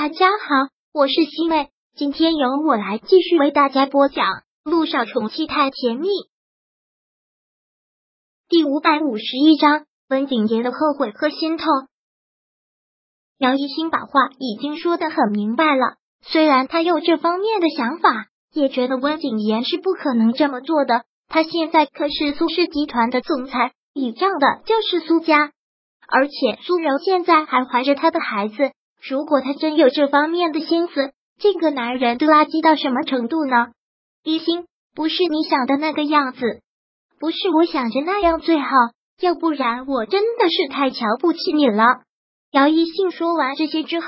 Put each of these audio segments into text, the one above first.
大家好，我是西妹，今天由我来继续为大家播讲《路上宠妻太甜蜜》第五百五十一章温景言的后悔和心痛。姚一新把话已经说的很明白了，虽然他有这方面的想法，也觉得温景言是不可能这么做的。他现在可是苏氏集团的总裁，倚仗的就是苏家，而且苏柔现在还怀着他的孩子。如果他真有这方面的心思，这个男人都垃圾到什么程度呢？一心不是你想的那个样子，不是我想着那样最好，要不然我真的是太瞧不起你了。姚一信说完这些之后，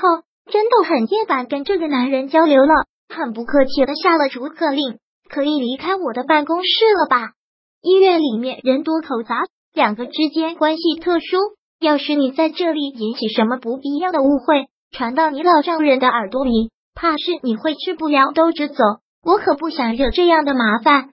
真的很厌烦跟这个男人交流了，很不客气的下了逐客令，可以离开我的办公室了吧？医院里面人多口杂，两个之间关系特殊，要是你在这里引起什么不必要的误会。传到你老丈人的耳朵里，怕是你会吃不了兜着走。我可不想惹这样的麻烦。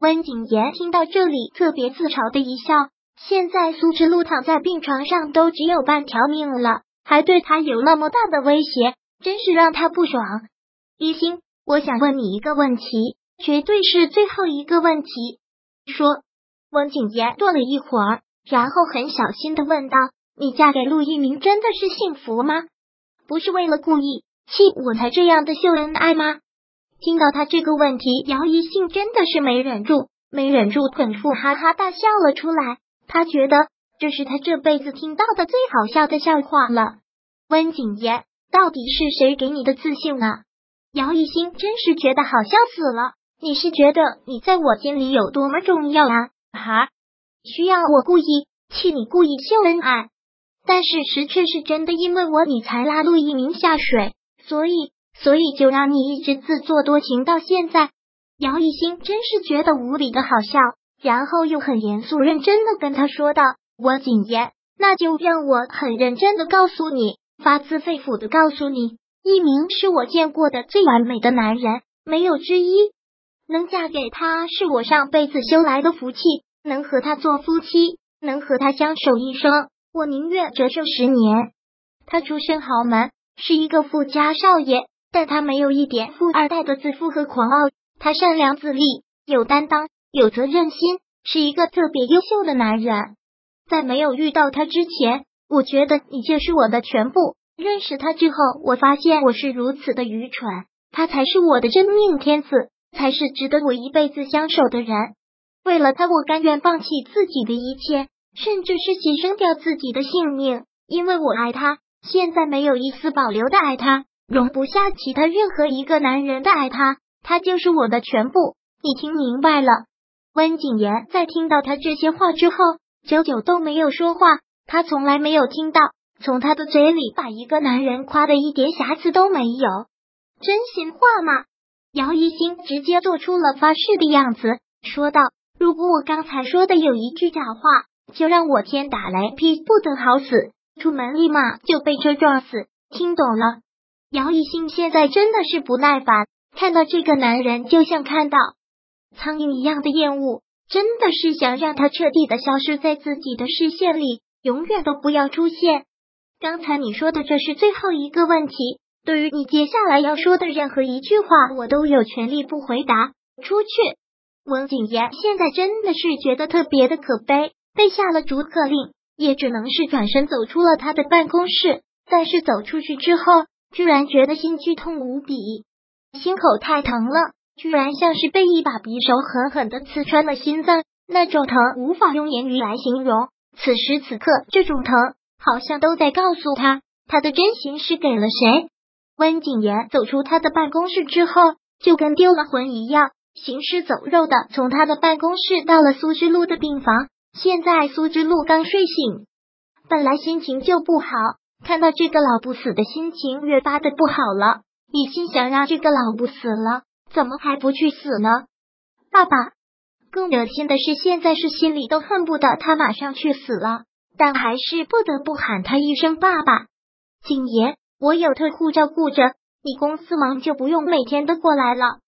温景言听到这里，特别自嘲的一笑。现在苏之路躺在病床上，都只有半条命了，还对他有那么大的威胁，真是让他不爽。一心，我想问你一个问题，绝对是最后一个问题。说。温景言顿了一会儿，然后很小心的问道：“你嫁给陆一鸣，真的是幸福吗？”不是为了故意气我才这样的秀恩爱吗？听到他这个问题，姚一信真的是没忍住，没忍住，捧腹哈哈大笑了出来。他觉得这是他这辈子听到的最好笑的笑话了。温景言，到底是谁给你的自信呢？姚一新真是觉得好笑死了。你是觉得你在我心里有多么重要啊？哈，需要我故意气你，故意秀恩爱？但事实却是真的，因为我你才拉陆一鸣下水，所以所以就让你一直自作多情到现在。姚一新真是觉得无比的好笑，然后又很严肃认真的跟他说道：“我谨言，那就让我很认真的告诉你，发自肺腑的告诉你，一鸣是我见过的最完美的男人，没有之一。能嫁给他是我上辈子修来的福气，能和他做夫妻，能和他相守一生。”我宁愿折寿十年。他出身豪门，是一个富家少爷，但他没有一点富二代的自负和狂傲。他善良自立，有担当，有责任心，是一个特别优秀的男人。在没有遇到他之前，我觉得你就是我的全部。认识他之后，我发现我是如此的愚蠢。他才是我的真命天子，才是值得我一辈子相守的人。为了他，我甘愿放弃自己的一切。甚至是牺牲掉自己的性命，因为我爱他，现在没有一丝保留的爱他，容不下其他任何一个男人的爱他，他就是我的全部。你听明白了？温景言在听到他这些话之后，久久都没有说话。他从来没有听到从他的嘴里把一个男人夸的一点瑕疵都没有，真心话吗？姚一新直接做出了发誓的样子，说道：“如果我刚才说的有一句假话。”就让我天打雷劈不得好死，出门立马就被车撞死。听懂了？姚一兴现在真的是不耐烦，看到这个男人就像看到苍蝇一样的厌恶，真的是想让他彻底的消失在自己的视线里，永远都不要出现。刚才你说的这是最后一个问题，对于你接下来要说的任何一句话，我都有权利不回答。出去。温景言现在真的是觉得特别的可悲。被下了逐客令，也只能是转身走出了他的办公室。但是走出去之后，居然觉得心剧痛无比，心口太疼了，居然像是被一把匕首狠狠的刺穿了心脏，那种疼无法用言语来形容。此时此刻，这种疼好像都在告诉他，他的真心是给了谁。温景言走出他的办公室之后，就跟丢了魂一样，行尸走肉的从他的办公室到了苏之路的病房。现在苏之路刚睡醒，本来心情就不好，看到这个老不死的心情越发的不好了。一心想让这个老不死了，怎么还不去死呢？爸爸，更恶心的是，现在是心里都恨不得他马上去死了，但还是不得不喊他一声爸爸。景言，我有特护照顾着，你公司忙就不用每天都过来了。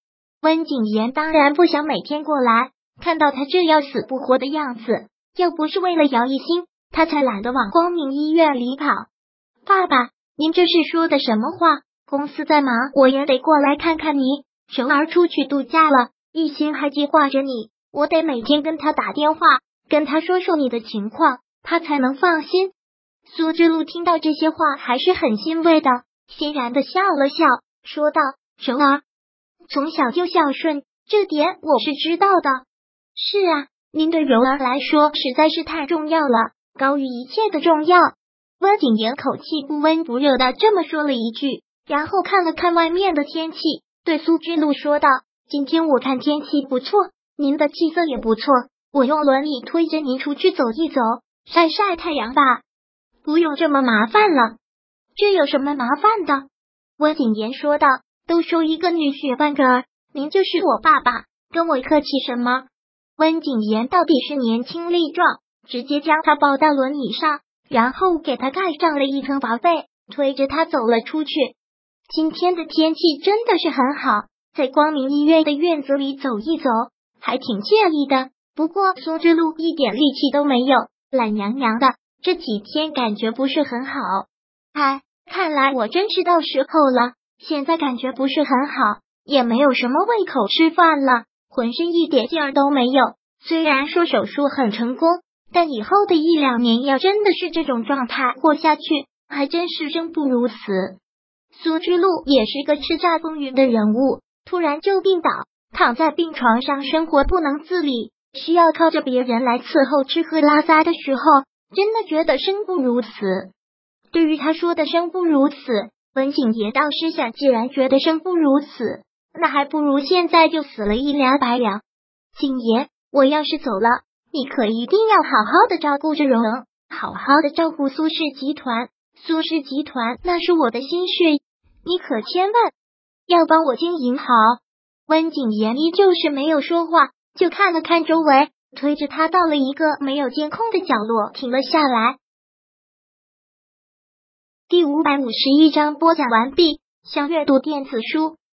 温景言当然不想每天过来，看到他这样死不活的样子。要不是为了姚一新，他才懒得往光明医院里跑。爸爸，您这是说的什么话？公司在忙，我也得过来看看你。熊儿出去度假了，一心还计划着你，我得每天跟他打电话，跟他说说你的情况，他才能放心。苏之路听到这些话，还是很欣慰的，欣然的笑了笑，说道：“熊儿从小就孝顺，这点我是知道的。是啊，您对柔儿来说实在是太重要了，高于一切的重要。”温景言口气不温不热的这么说了一句，然后看了看外面的天气，对苏之路说道：“今天我看天气不错，您的气色也不错，我用轮椅推着您出去走一走，晒晒太阳吧。不用这么麻烦了，这有什么麻烦的？”温景言说道：“都说一个女婿半个儿，您就是我爸爸，跟我客气什么？”温景言到底是年轻力壮，直接将他抱到轮椅上。然后给他盖上了一层薄被，推着他走了出去。今天的天气真的是很好，在光明医院的院子里走一走，还挺惬意的。不过苏之路一点力气都没有，懒洋洋的，这几天感觉不是很好。哎，看来我真是到时候了。现在感觉不是很好，也没有什么胃口吃饭了，浑身一点劲儿都没有。虽然说手术很成功。但以后的一两年，要真的是这种状态活下去，还真是生不如死。苏之路也是个叱咤风云的人物，突然就病倒，躺在病床上，生活不能自理，需要靠着别人来伺候吃喝拉撒的时候，真的觉得生不如死。对于他说的生不如死，文景爷倒是想，既然觉得生不如死，那还不如现在就死了一了百了。景爷，我要是走了。你可一定要好好的照顾着荣，好好的照顾苏氏集团。苏氏集团那是我的心血，你可千万要帮我经营好。温景言依旧是没有说话，就看了看周围，推着他到了一个没有监控的角落，停了下来。第五百五十一章播讲完毕。想阅读电子书，